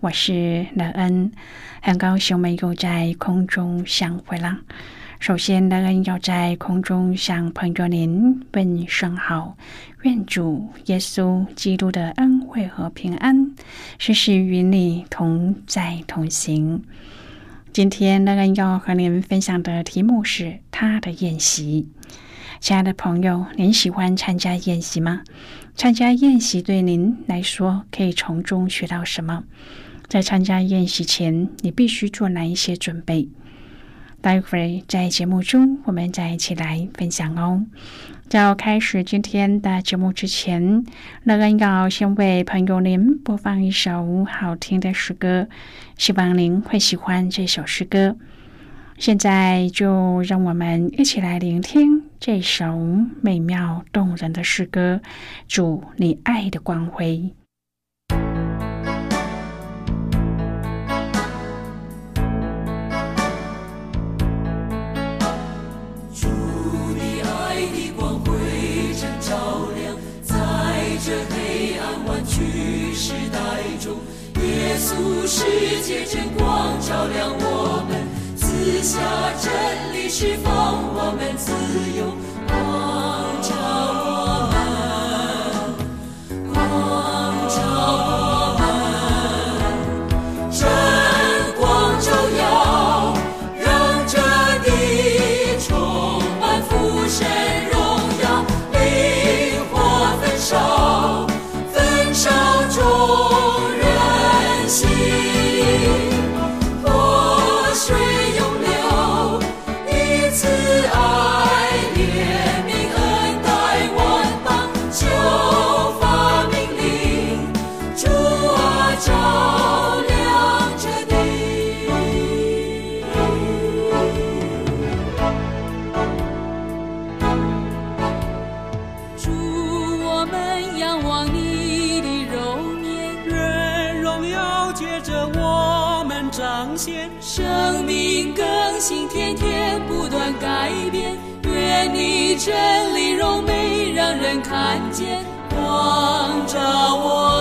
我是乐恩，很高兴我们又在空中相会了。首先，乐恩要在空中向朋友您问声好，愿主耶稣基督的恩惠和平安时时与你同在同行。今天，乐恩要和您分享的题目是他的宴席。亲爱的朋友，您喜欢参加宴席吗？参加宴席对您来说，可以从中学到什么？在参加宴席前，你必须做哪一些准备？待会儿在节目中，我们再一起来分享哦。在开始今天的节目之前，乐恩要先为朋友您播放一首好听的诗歌，希望您会喜欢这首诗歌。现在就让我们一起来聆听这首美妙动人的诗歌。主，你爱的光辉。世界真光照亮我们，赐下真理，释放我们自由，能看见光照我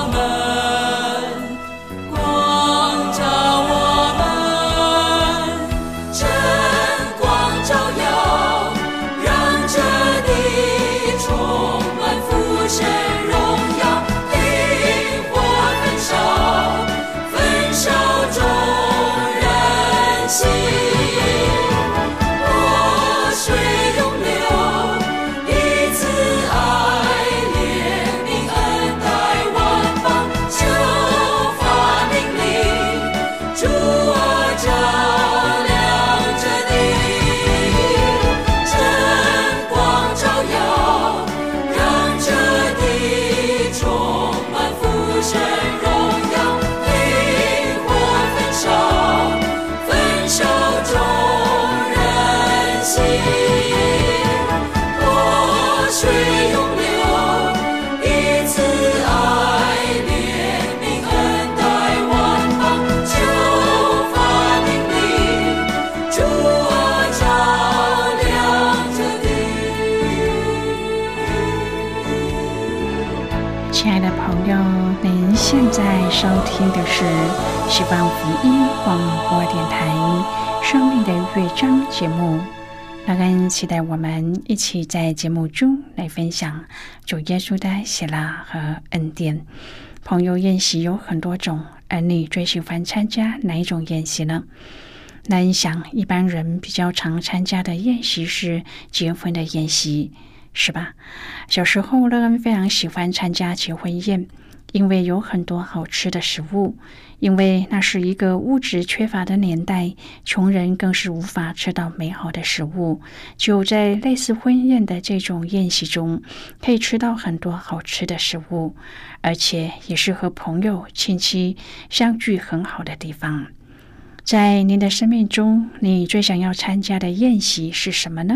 亲爱的朋友，您现在收听的是希望福音广播电台《生命的乐章》节目，让人期待我们一起在节目中来分享主耶稣的喜乐和恩典。朋友宴席有很多种，而你最喜欢参加哪一种宴席呢？那你想一般人比较常参加的宴席是结婚的宴席，是吧？小时候，乐恩非常喜欢参加结婚宴。因为有很多好吃的食物，因为那是一个物质缺乏的年代，穷人更是无法吃到美好的食物。就在类似婚宴的这种宴席中，可以吃到很多好吃的食物，而且也是和朋友、亲戚相聚很好的地方。在您的生命中，你最想要参加的宴席是什么呢？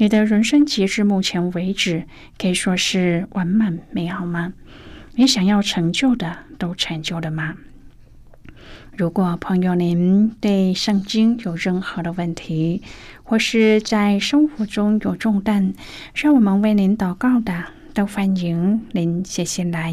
你的人生截至目前为止可以说是完满美好吗？你想要成就的都成就了吗？如果朋友您对圣经有任何的问题，或是在生活中有重担，让我们为您祷告的，都欢迎您写信来。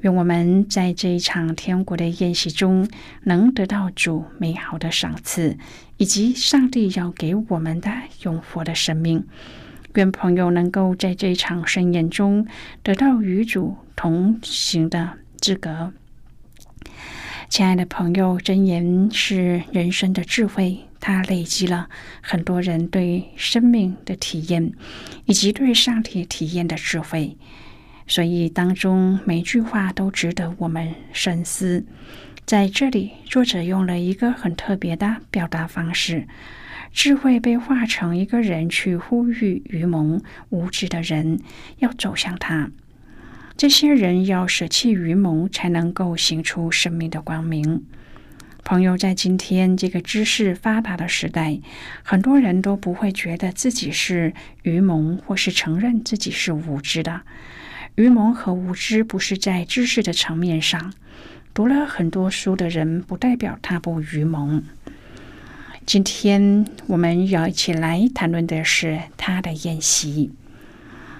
愿我们在这一场天国的宴席中，能得到主美好的赏赐，以及上帝要给我们的永活的生命。愿朋友能够在这一场盛宴中，得到与主同行的资格。亲爱的朋友，真言是人生的智慧，它累积了很多人对生命的体验，以及对上帝体验的智慧。所以，当中每句话都值得我们深思。在这里，作者用了一个很特别的表达方式：智慧被化成一个人去呼吁愚蒙无知的人要走向他。这些人要舍弃愚蒙，才能够行出生命的光明。朋友，在今天这个知识发达的时代，很多人都不会觉得自己是愚蒙，或是承认自己是无知的。愚蒙和无知不是在知识的层面上，读了很多书的人不代表他不愚蒙。今天我们要一起来谈论的是他的宴席。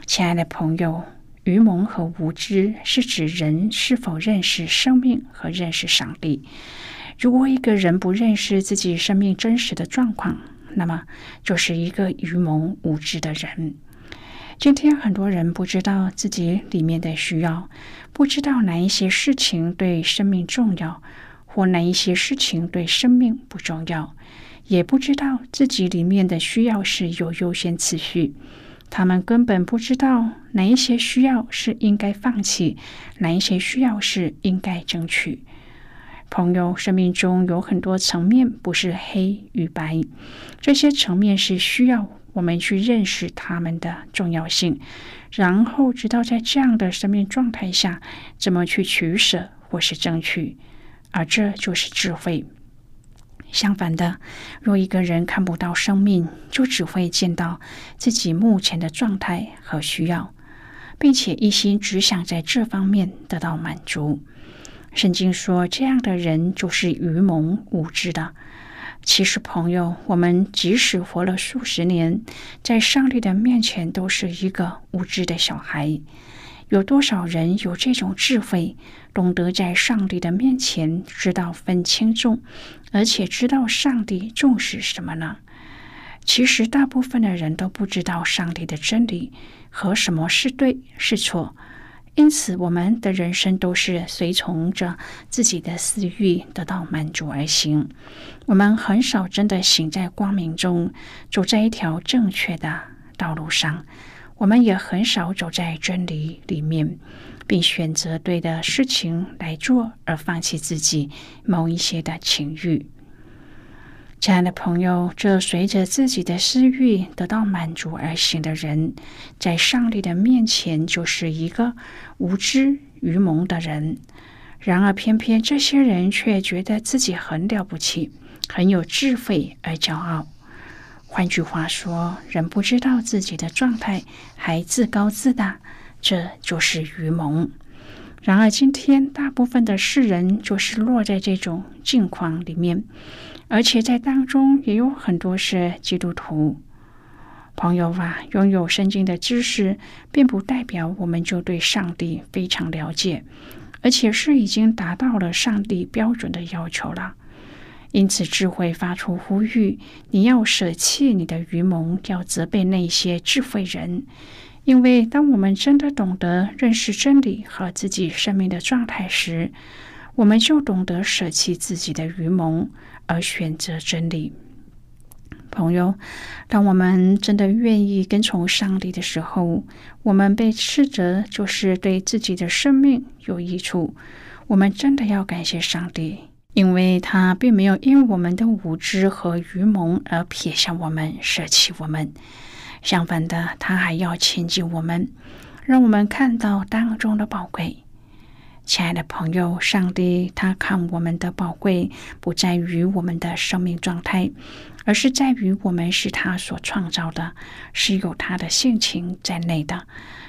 亲爱的朋友，愚蒙和无知是指人是否认识生命和认识上帝。如果一个人不认识自己生命真实的状况，那么就是一个愚蒙无知的人。今天很多人不知道自己里面的需要，不知道哪一些事情对生命重要，或哪一些事情对生命不重要，也不知道自己里面的需要是有优先次序。他们根本不知道哪一些需要是应该放弃，哪一些需要是应该争取。朋友，生命中有很多层面不是黑与白，这些层面是需要。我们去认识他们的重要性，然后知道在这样的生命状态下怎么去取舍或是争取，而这就是智慧。相反的，若一个人看不到生命，就只会见到自己目前的状态和需要，并且一心只想在这方面得到满足。圣经说，这样的人就是愚蒙无知的。其实，朋友，我们即使活了数十年，在上帝的面前都是一个无知的小孩。有多少人有这种智慧，懂得在上帝的面前知道分轻重，而且知道上帝重视什么呢？其实，大部分的人都不知道上帝的真理和什么是对是错。因此，我们的人生都是随从着自己的私欲得到满足而行。我们很少真的行在光明中，走在一条正确的道路上。我们也很少走在真理里面，并选择对的事情来做，而放弃自己某一些的情欲。亲爱的朋友，这随着自己的私欲得到满足而行的人，在上帝的面前就是一个无知愚蒙的人。然而，偏偏这些人却觉得自己很了不起，很有智慧而骄傲。换句话说，人不知道自己的状态，还自高自大，这就是愚蒙。然而，今天大部分的世人就是落在这种境况里面。而且在当中也有很多是基督徒朋友啊，拥有圣经的知识，并不代表我们就对上帝非常了解，而且是已经达到了上帝标准的要求了。因此，智慧发出呼吁：你要舍弃你的愚蒙，要责备那些智慧人。因为当我们真的懂得认识真理和自己生命的状态时，我们就懂得舍弃自己的愚蒙。而选择真理，朋友，当我们真的愿意跟从上帝的时候，我们被斥责就是对自己的生命有益处。我们真的要感谢上帝，因为他并没有因我们的无知和愚蒙而撇下我们、舍弃我们。相反的，他还要亲近我们，让我们看到当中的宝贵。亲爱的朋友，上帝他看我们的宝贵，不在于我们的生命状态，而是在于我们是他所创造的，是有他的性情在内的。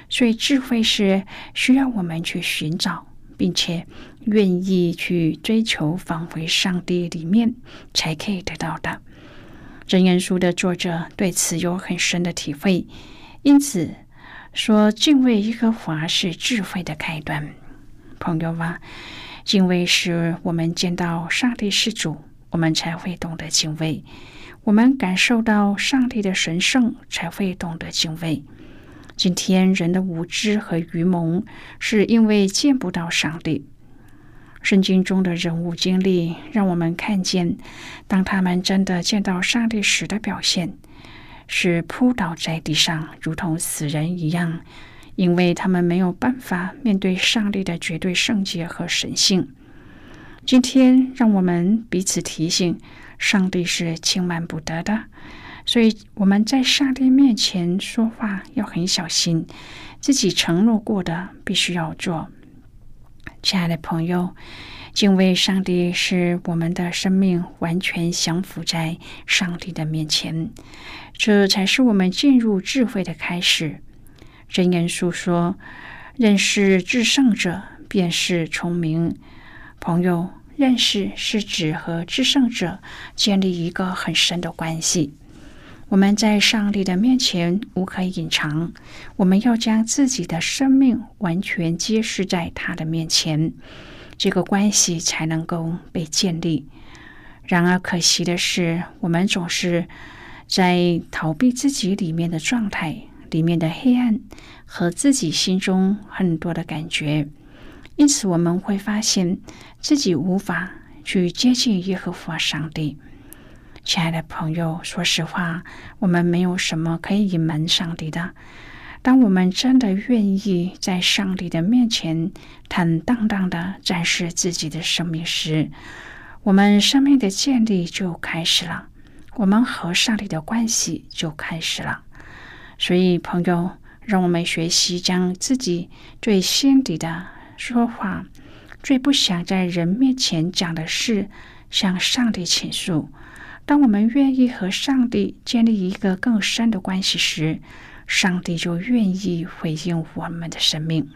所以智慧是需要我们去寻找，并且愿意去追求，返回上帝里面才可以得到的。真言书的作者对此有很深的体会，因此说敬畏耶和华是智慧的开端。朋友啊，敬畏是我们见到上帝是主，我们才会懂得敬畏；我们感受到上帝的神圣，才会懂得敬畏。今天人的无知和愚蒙，是因为见不到上帝。圣经中的人物经历，让我们看见，当他们真的见到上帝时的表现，是扑倒在地上，如同死人一样。因为他们没有办法面对上帝的绝对圣洁和神性。今天，让我们彼此提醒：上帝是轻慢不得的，所以我们在上帝面前说话要很小心，自己承诺过的必须要做。亲爱的朋友，敬畏上帝是我们的生命完全降服在上帝的面前，这才是我们进入智慧的开始。真言书说：“认识至圣者，便是聪明。”朋友，认识是指和至圣者建立一个很深的关系。我们在上帝的面前无可隐藏，我们要将自己的生命完全揭示在他的面前，这个关系才能够被建立。然而，可惜的是，我们总是在逃避自己里面的状态。里面的黑暗和自己心中很多的感觉，因此我们会发现自己无法去接近耶和华上帝。亲爱的朋友，说实话，我们没有什么可以隐瞒上帝的。当我们真的愿意在上帝的面前坦荡荡的展示自己的生命时，我们生命的建立就开始了，我们和上帝的关系就开始了。所以，朋友，让我们学习将自己最心底的说话、最不想在人面前讲的事，向上帝倾诉。当我们愿意和上帝建立一个更深的关系时，上帝就愿意回应我们的生命。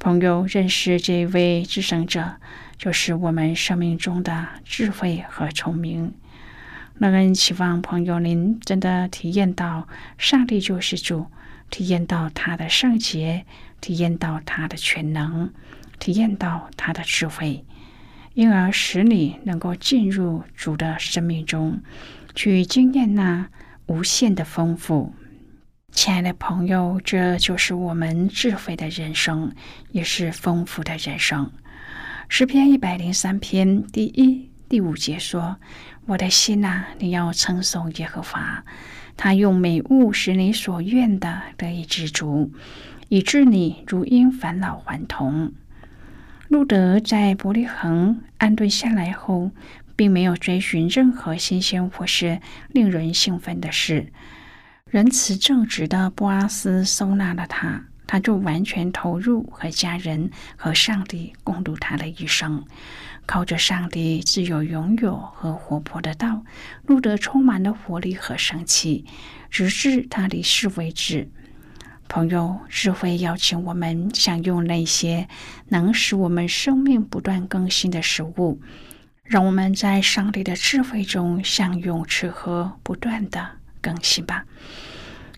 朋友，认识这位至圣者，就是我们生命中的智慧和聪明。那人期望朋友您真的体验到上帝救世主，体验到他的圣洁，体验到他的全能，体验到他的智慧，因而使你能够进入主的生命中，去经验那无限的丰富。亲爱的朋友，这就是我们智慧的人生，也是丰富的人生。诗篇一百零三篇第一、第五节说。我的心呐，你要称颂耶和华，他用美物使你所愿的得以知足，以致你如因返老还童。路德在伯利恒安顿下来后，并没有追寻任何新鲜或是令人兴奋的事。仁慈正直的波阿斯收纳了他，他就完全投入和家人和上帝共度他的一生。靠着上帝自有拥有和活泼的道，路德充满了活力和生气，直至他离世为止。朋友，智慧邀请我们享用那些能使我们生命不断更新的食物，让我们在上帝的智慧中享用吃喝，不断的更新吧。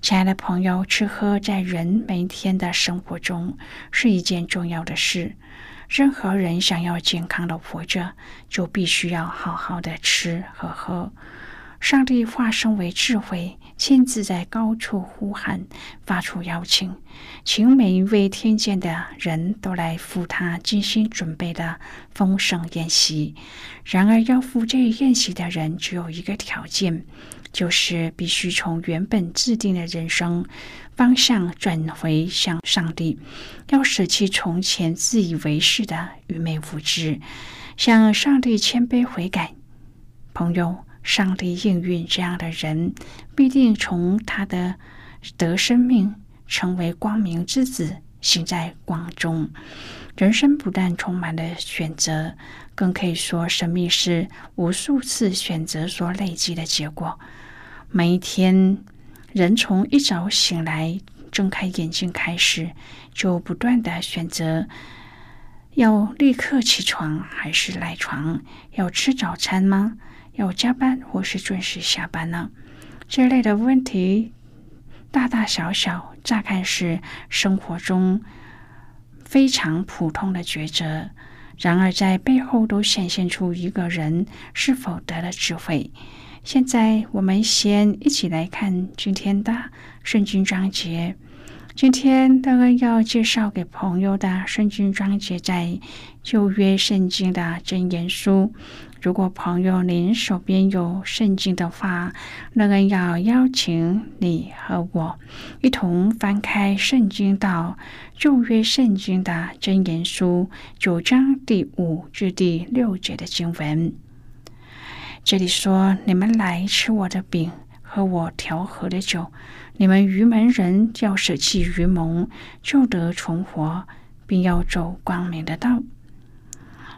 亲爱的朋友，吃喝在人每天的生活中是一件重要的事。任何人想要健康的活着，就必须要好好的吃和喝。上帝化身为智慧，亲自在高处呼喊，发出邀请，请每一位听见的人都来赴他精心准备的丰盛宴席。然而，要赴这宴席的人只有一个条件。就是必须从原本制定的人生方向转回向上帝，要舍弃从前自以为是的愚昧无知，向上帝谦卑悔改。朋友，上帝应允这样的人，必定从他的得生命成为光明之子，行在光中。人生不但充满了选择，更可以说生命是无数次选择所累积的结果。每一天，人从一早醒来、睁开眼睛开始，就不断的选择要立刻起床还是赖床，要吃早餐吗？要加班或是准时下班呢？这类的问题大大小小，乍看是生活中非常普通的抉择，然而在背后都显现出一个人是否得了智慧。现在我们先一起来看今天的圣经章节。今天大概要介绍给朋友的圣经章节在旧约圣经的真言书。如果朋友您手边有圣经的话，那个要邀请你和我一同翻开圣经到旧约圣经的真言书九章第五至第六节的经文。这里说：“你们来吃我的饼，喝我调和的酒。你们愚门人要舍弃愚蒙，就得存活，并要走光明的道。”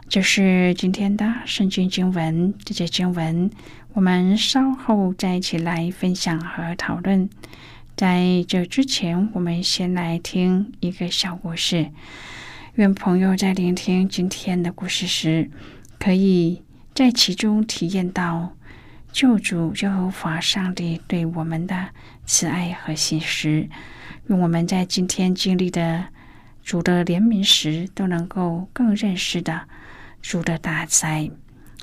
这是今天的圣经经文。这些经文我们稍后再一起来分享和讨论。在这之前，我们先来听一个小故事。愿朋友在聆听今天的故事时，可以。在其中体验到救主耶和华上帝对我们的慈爱和信实，用我们在今天经历的主的怜悯时，都能够更认识的主的大灾。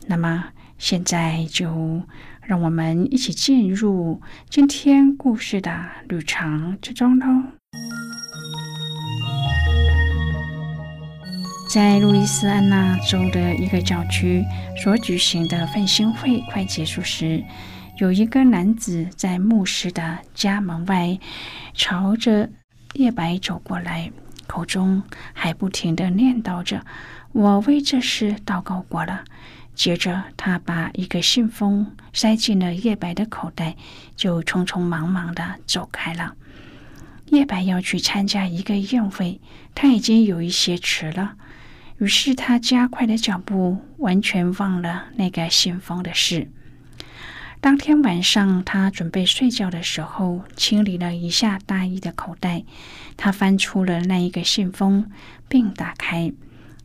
那么，现在就让我们一起进入今天故事的旅程之中喽。在路易斯安那州的一个教区所举行的奋兴会快结束时，有一个男子在牧师的家门外，朝着叶白走过来，口中还不停的念叨着：“我为这事祷告过了。”接着，他把一个信封塞进了叶白的口袋，就匆匆忙忙的走开了。叶白要去参加一个宴会，他已经有一些迟了。于是他加快了脚步，完全忘了那个信封的事。当天晚上，他准备睡觉的时候，清理了一下大衣的口袋，他翻出了那一个信封，并打开，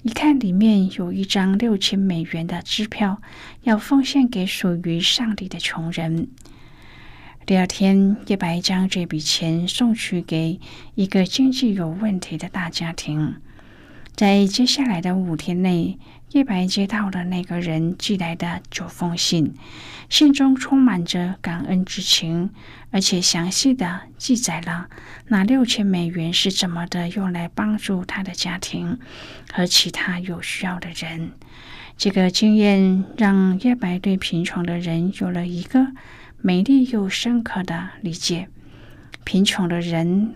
一看里面有一张六千美元的支票，要奉献给属于上帝的穷人。第二天，叶白将这笔钱送去给一个经济有问题的大家庭。在接下来的五天内，叶白接到了那个人寄来的九封信，信中充满着感恩之情，而且详细的记载了那六千美元是怎么的用来帮助他的家庭和其他有需要的人。这个经验让叶白对贫穷的人有了一个美丽又深刻的理解。贫穷的人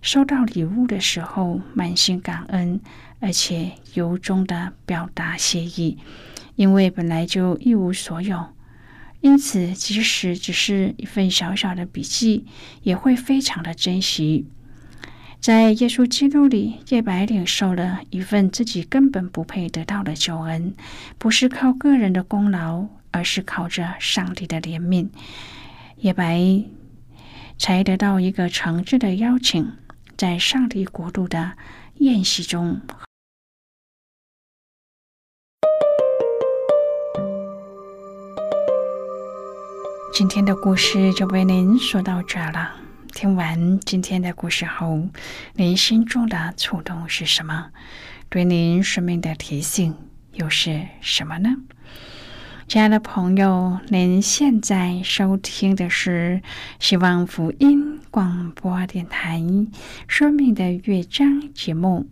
收到礼物的时候，满心感恩。而且由衷的表达谢意，因为本来就一无所有，因此即使只是一份小小的笔记，也会非常的珍惜。在耶稣基督里，叶白领受了一份自己根本不配得到的救恩，不是靠个人的功劳，而是靠着上帝的怜悯。叶白才得到一个诚挚的邀请，在上帝国度的宴席中。今天的故事就为您说到这了。听完今天的故事后，您心中的触动是什么？对您生命的提醒又是什么呢？亲爱的朋友，您现在收听的是希望福音广播电台《生命的乐章》节目。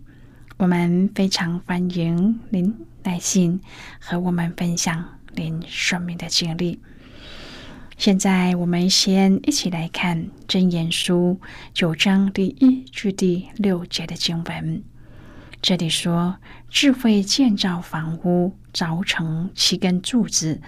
我们非常欢迎您来信和我们分享您生命的经历。现在，我们先一起来看《真言书》九章第一至第六节的经文。这里说：“智慧建造房屋，凿成七根柱子，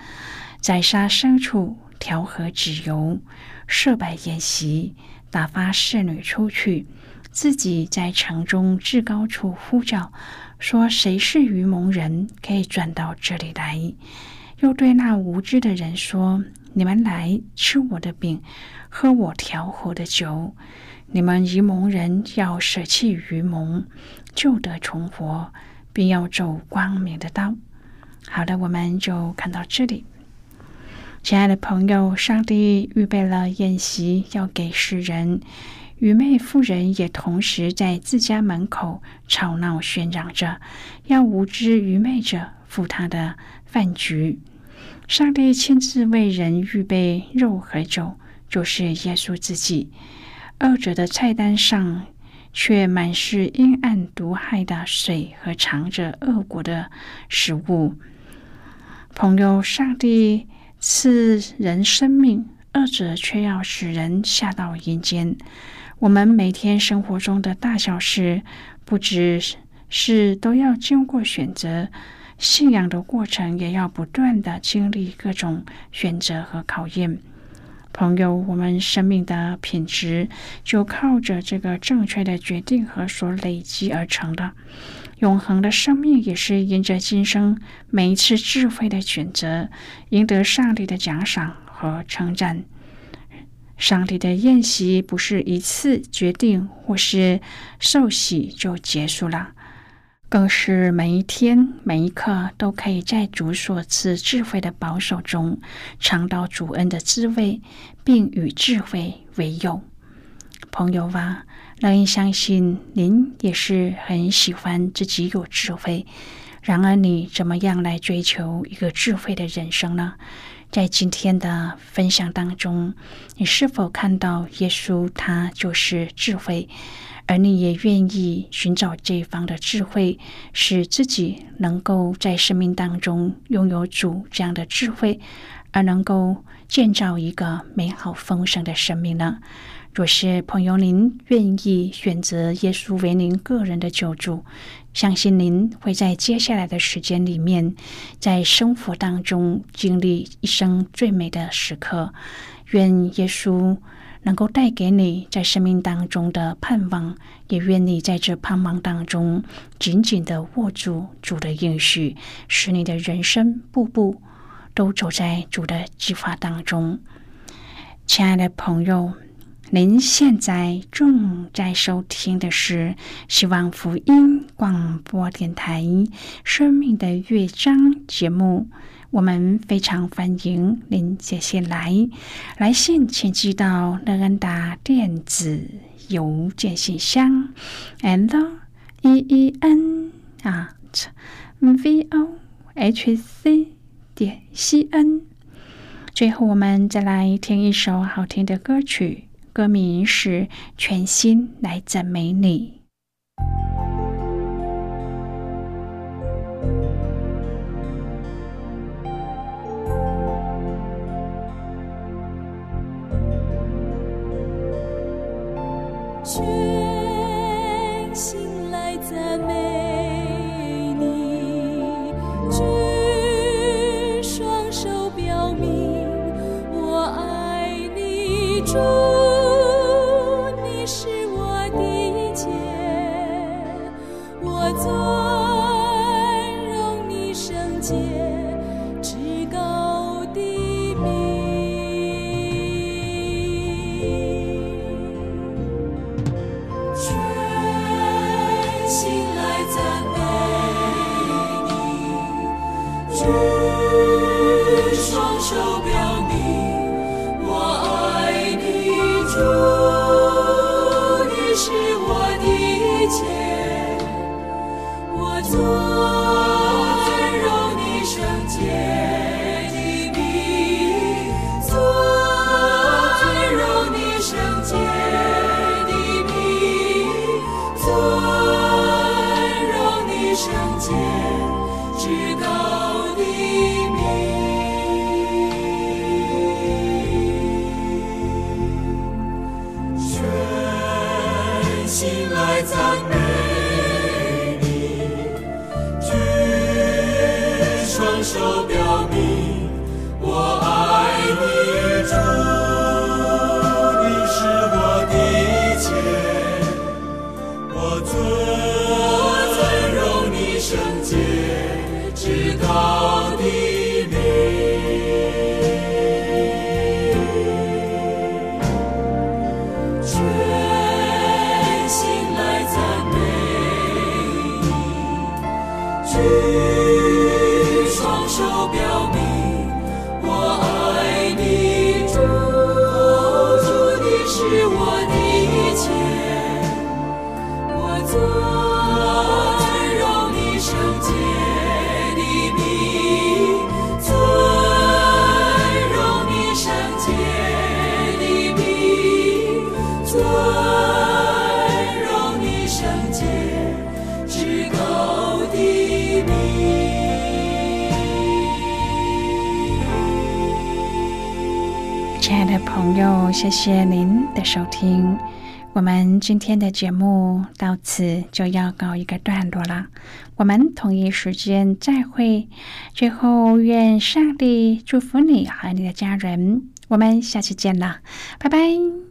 宰杀牲畜，调和脂油，设摆宴席，打发侍女出去，自己在城中至高处呼叫，说：谁是愚蒙人，可以转到这里来？又对那无知的人说。”你们来吃我的饼，喝我调和的酒。你们愚蒙人要舍弃愚蒙，就得重活，并要走光明的道。好的，我们就看到这里。亲爱的朋友，上帝预备了宴席要给世人，愚昧妇人也同时在自家门口吵闹喧嚷着，要无知愚昧者赴他的饭局。上帝亲自为人预备肉和酒，就是耶稣自己。二者的菜单上却满是阴暗毒害的水和藏着恶果的食物。朋友，上帝赐人生命，二者却要使人下到阴间。我们每天生活中的大小事，不只是都要经过选择。信仰的过程也要不断的经历各种选择和考验。朋友，我们生命的品质就靠着这个正确的决定和所累积而成的。永恒的生命也是因着今生每一次智慧的选择，赢得上帝的奖赏和称赞。上帝的宴席不是一次决定或是受洗就结束了。更是每一天每一刻都可以在主所赐智慧的保守中尝到主恩的滋味，并与智慧为友。朋友啊，乐意相信您也是很喜欢自己有智慧。然而，你怎么样来追求一个智慧的人生呢？在今天的分享当中，你是否看到耶稣他就是智慧？而你也愿意寻找这一方的智慧，使自己能够在生命当中拥有主这样的智慧，而能够建造一个美好丰盛的生命呢？若是朋友您愿意选择耶稣为您个人的救主，相信您会在接下来的时间里面，在生活当中经历一生最美的时刻。愿耶稣。能够带给你在生命当中的盼望，也愿你在这盼望当中紧紧的握住主的应许，使你的人生步步都走在主的计划当中。亲爱的朋友，您现在正在收听的是希望福音广播电台《生命的乐章》节目。我们非常欢迎您接下来，来信请寄到乐恩达电子邮件信箱，and e e n at v o h c 点 c n。最后，我们再来听一首好听的歌曲，歌名是《全心来赞美你》。手表明朋友，谢谢您的收听。我们今天的节目到此就要告一个段落了。我们同一时间再会。最后，愿上帝祝福你和你的家人。我们下期见了，拜拜。